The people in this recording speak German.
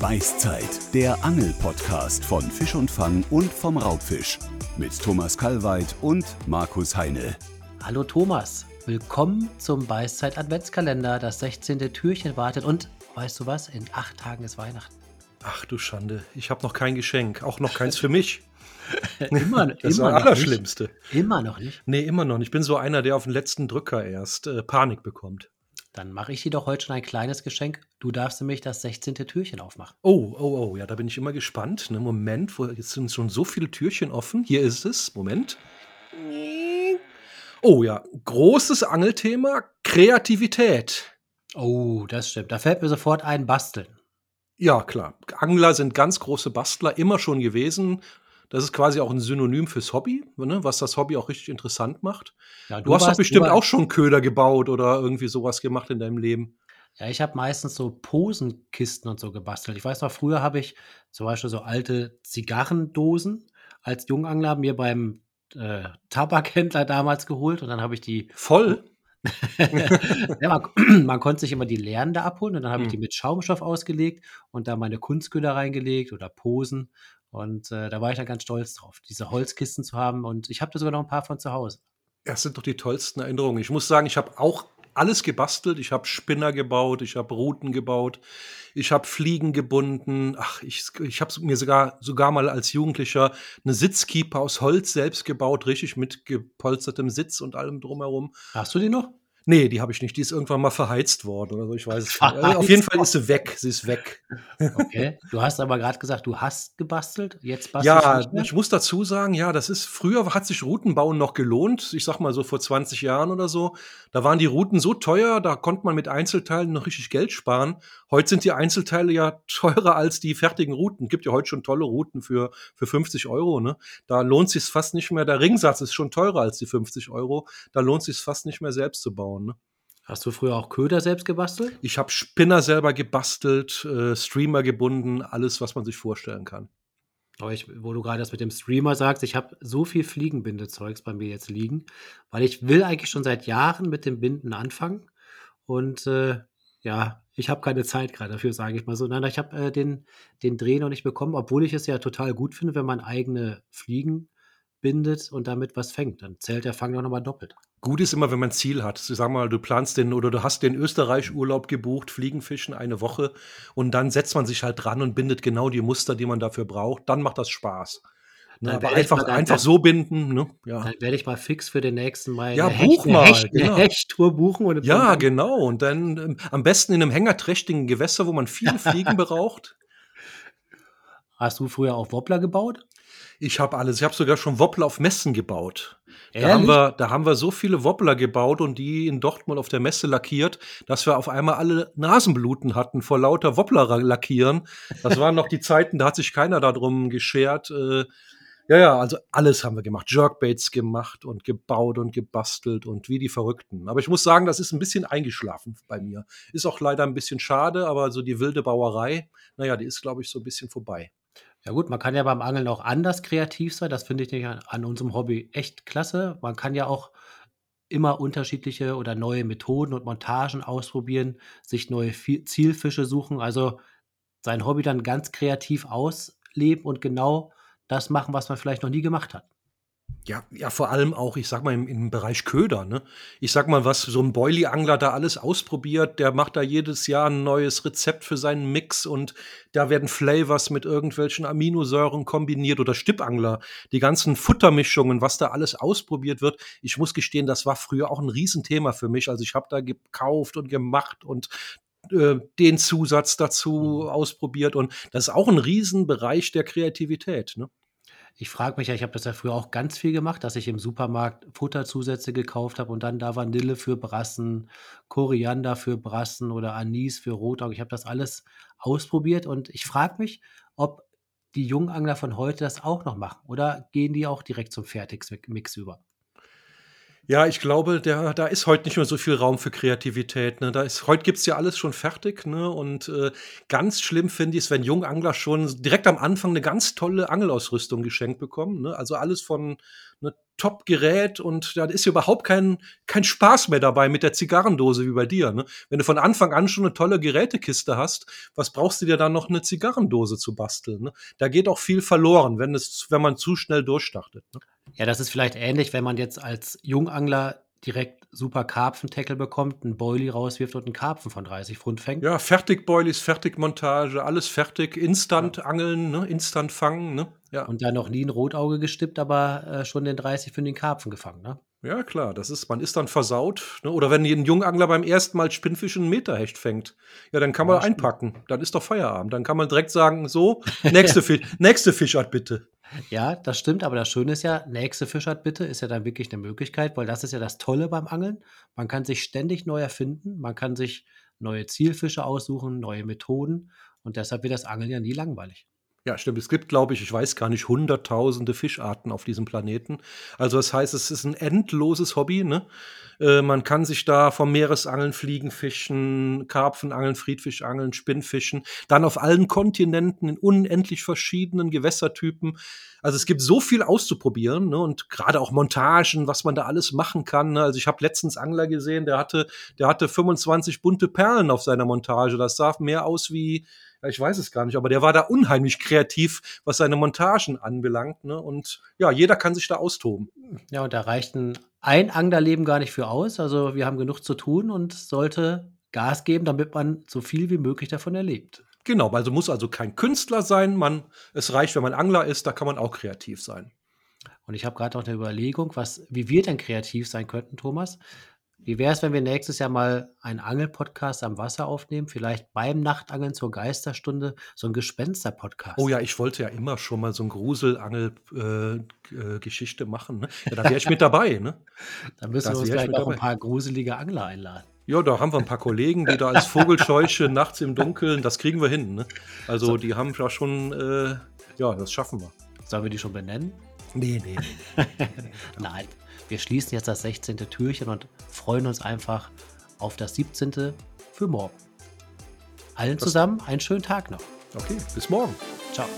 Beißzeit, der Angel-Podcast von Fisch und Fang und vom Raubfisch. Mit Thomas Kalweit und Markus Heine. Hallo Thomas, willkommen zum Beißzeit Adventskalender. Das 16. Türchen wartet und weißt du was? In acht Tagen ist Weihnachten. Ach du Schande, ich habe noch kein Geschenk, auch noch keins für mich. immer, das ist immer das Allerschlimmste. Nicht. Immer noch nicht? Nee, immer noch nicht. Ich bin so einer, der auf den letzten Drücker erst äh, Panik bekommt. Dann mache ich dir doch heute schon ein kleines Geschenk. Du darfst nämlich das 16. Türchen aufmachen. Oh, oh, oh, ja, da bin ich immer gespannt. Ne, Moment, wo, jetzt sind schon so viele Türchen offen. Hier ist es. Moment. Oh ja, großes Angelthema, Kreativität. Oh, das stimmt. Da fällt mir sofort ein Basteln. Ja, klar. Angler sind ganz große Bastler, immer schon gewesen. Das ist quasi auch ein Synonym fürs Hobby, ne, was das Hobby auch richtig interessant macht. Ja, du, du, hast doch bestimmt auch schon Köder gebaut oder irgendwie sowas gemacht in deinem Leben. Ja, ich habe meistens so Posenkisten und so gebastelt. Ich weiß noch, früher habe ich zum Beispiel so alte Zigarrendosen als Jungangler mir beim äh, Tabakhändler damals geholt und dann habe ich die. Voll? ja, man, man, konnte sich immer die leeren da abholen und dann habe ich hm. die mit Schaumstoff ausgelegt und da meine Kunstköder reingelegt oder Posen und äh, da war ich dann ganz stolz drauf, diese Holzkisten zu haben. Und ich habe da sogar noch ein paar von zu Hause. Das sind doch die tollsten Erinnerungen. Ich muss sagen, ich habe auch alles gebastelt. Ich habe Spinner gebaut, ich habe Routen gebaut, ich habe Fliegen gebunden. Ach, ich, ich habe mir sogar, sogar mal als Jugendlicher eine Sitzkeeper aus Holz selbst gebaut, richtig mit gepolstertem Sitz und allem drumherum. Hast du die noch? Nee, die habe ich nicht. Die ist irgendwann mal verheizt worden oder so. Ich weiß es nicht. Also auf jeden Fall ist sie weg. Sie ist weg. Okay. Du hast aber gerade gesagt, du hast gebastelt. Jetzt bastelst ja, du Ja, ich muss dazu sagen, ja, das ist früher hat sich Routenbauen noch gelohnt. Ich sag mal so vor 20 Jahren oder so. Da waren die Routen so teuer, da konnte man mit Einzelteilen noch richtig Geld sparen. Heute sind die Einzelteile ja teurer als die fertigen Routen. Gibt ja heute schon tolle Routen für, für 50 Euro. Ne? Da lohnt sich fast nicht mehr. Der Ringsatz ist schon teurer als die 50 Euro. Da lohnt sich fast nicht mehr selbst zu bauen. Ne? Hast du früher auch Köder selbst gebastelt? Ich habe Spinner selber gebastelt, äh, Streamer gebunden, alles, was man sich vorstellen kann. Aber ich, wo du gerade das mit dem Streamer sagst, ich habe so viel Fliegenbindezeugs bei mir jetzt liegen, weil ich will eigentlich schon seit Jahren mit dem Binden anfangen. Und äh, ja, ich habe keine Zeit gerade dafür, sage ich mal so. Nein, ich habe äh, den, den Dreh noch nicht bekommen, obwohl ich es ja total gut finde, wenn man eigene Fliegen bindet und damit was fängt. Dann zählt der Fang doch nochmal doppelt. Gut ist immer, wenn man ein Ziel hat. Sag mal, du planst den oder du hast den Österreich-Urlaub gebucht, Fliegenfischen eine Woche und dann setzt man sich halt dran und bindet genau die Muster, die man dafür braucht. Dann macht das Spaß. Ne, aber einfach, dann, einfach so binden, ne? Ja. Dann werde ich mal fix für den nächsten Mal ja, eine, buch Hecht, mal, Hecht, genau. Hechttour buchen. Und ja, genau. Und dann ähm, am besten in einem hängerträchtigen Gewässer, wo man viele Fliegen braucht. Hast du früher auch Wobbler gebaut? Ich habe alles. Ich habe sogar schon Wobbler auf Messen gebaut. Da haben, wir, da haben wir so viele Wobbler gebaut und die in Dortmund auf der Messe lackiert, dass wir auf einmal alle Nasenbluten hatten vor lauter Wobbler lackieren. Das waren noch die Zeiten, da hat sich keiner darum geschert. Äh, ja, ja, also alles haben wir gemacht. Jerkbaits gemacht und gebaut und gebastelt und wie die Verrückten. Aber ich muss sagen, das ist ein bisschen eingeschlafen bei mir. Ist auch leider ein bisschen schade, aber so die wilde Bauerei, naja, die ist, glaube ich, so ein bisschen vorbei. Ja gut, man kann ja beim Angeln auch anders kreativ sein. Das finde ich an, an unserem Hobby echt klasse. Man kann ja auch immer unterschiedliche oder neue Methoden und Montagen ausprobieren, sich neue Zielfische suchen, also sein Hobby dann ganz kreativ ausleben und genau das machen, was man vielleicht noch nie gemacht hat. Ja, ja, vor allem auch, ich sag mal, im, im Bereich Köder, ne? Ich sag mal, was so ein Boilie-Angler da alles ausprobiert, der macht da jedes Jahr ein neues Rezept für seinen Mix und da werden Flavors mit irgendwelchen Aminosäuren kombiniert oder Stippangler, die ganzen Futtermischungen, was da alles ausprobiert wird. Ich muss gestehen, das war früher auch ein Riesenthema für mich. Also ich habe da gekauft und gemacht und äh, den Zusatz dazu ausprobiert und das ist auch ein Riesenbereich der Kreativität, ne? Ich frage mich ja, ich habe das ja früher auch ganz viel gemacht, dass ich im Supermarkt Futterzusätze gekauft habe und dann da Vanille für Brassen, Koriander für Brassen oder Anis für Rotauge. Ich habe das alles ausprobiert und ich frage mich, ob die Jungangler von heute das auch noch machen oder gehen die auch direkt zum Fertigmix über? Ja, ich glaube, der, da ist heute nicht mehr so viel Raum für Kreativität. Ne? Da ist, heute gibt's ja alles schon fertig. Ne? Und äh, ganz schlimm finde ich es, wenn Jungangler schon direkt am Anfang eine ganz tolle Angelausrüstung geschenkt bekommen. Ne? Also alles von ne, Top-Gerät und da ist ja überhaupt kein, kein Spaß mehr dabei mit der Zigarrendose wie bei dir. Ne? Wenn du von Anfang an schon eine tolle Gerätekiste hast, was brauchst du dir dann noch eine Zigarrendose zu basteln? Ne? Da geht auch viel verloren, wenn, es, wenn man zu schnell durchstartet. Ne? Ja, das ist vielleicht ähnlich, wenn man jetzt als Jungangler direkt super Karpfentackle bekommt, einen Boilie rauswirft und einen Karpfen von 30 Pfund fängt. Ja, fertig Boilies, fertig Montage, alles fertig, instant ja. angeln, ne? instant fangen. Ne? Ja. Und dann noch nie ein Rotauge gestippt, aber äh, schon den 30 für den Karpfen gefangen. Ne? Ja, klar, das ist, man ist dann versaut. Ne? Oder wenn ein Jungangler beim ersten Mal Spinnfisch einen Meterhecht fängt, ja, dann kann man ja, einpacken. Dann ist doch Feierabend. Dann kann man direkt sagen, so, nächste, Fisch, nächste Fischart bitte. Ja, das stimmt, aber das Schöne ist ja, nächste Fischart bitte ist ja dann wirklich eine Möglichkeit, weil das ist ja das Tolle beim Angeln. Man kann sich ständig neu erfinden, man kann sich neue Zielfische aussuchen, neue Methoden und deshalb wird das Angeln ja nie langweilig. Ja, stimmt. Es gibt, glaube ich, ich weiß gar nicht, hunderttausende Fischarten auf diesem Planeten. Also das heißt, es ist ein endloses Hobby. Ne? Äh, man kann sich da vom Meeresangeln, Fliegenfischen, Karpfenangeln, Friedfischangeln, Spinnfischen, dann auf allen Kontinenten in unendlich verschiedenen Gewässertypen. Also es gibt so viel auszuprobieren ne? und gerade auch Montagen, was man da alles machen kann. Ne? Also ich habe letztens Angler gesehen, der hatte, der hatte 25 bunte Perlen auf seiner Montage. Das sah mehr aus wie ja, ich weiß es gar nicht, aber der war da unheimlich kreativ, was seine Montagen anbelangt. Ne? Und ja, jeder kann sich da austoben. Ja, und da reicht ein, ein Anglerleben gar nicht für aus. Also wir haben genug zu tun und sollte Gas geben, damit man so viel wie möglich davon erlebt. Genau, also muss also kein Künstler sein. Man, es reicht, wenn man Angler ist, da kann man auch kreativ sein. Und ich habe gerade auch eine Überlegung, was, wie wir denn kreativ sein könnten, Thomas. Wie wäre es, wenn wir nächstes Jahr mal einen Angelpodcast am Wasser aufnehmen? Vielleicht beim Nachtangeln zur Geisterstunde, so ein Gespenster-Podcast. Oh ja, ich wollte ja immer schon mal so ein Gruselangel-Geschichte äh, äh, machen. Ne? Ja, da wäre ich mit dabei. Ne? Da müssen wir uns gleich auch ein paar gruselige Angler einladen. Ja, da haben wir ein paar Kollegen, die da als Vogelscheuche nachts im Dunkeln, das kriegen wir hin. Ne? Also so. die haben da schon, äh, ja, das schaffen wir. Sollen wir die schon benennen? Nee, nee, nee. Nein. Wir schließen jetzt das 16. Türchen und freuen uns einfach auf das 17. für morgen. Allen zusammen einen schönen Tag noch. Okay, bis morgen. Ciao.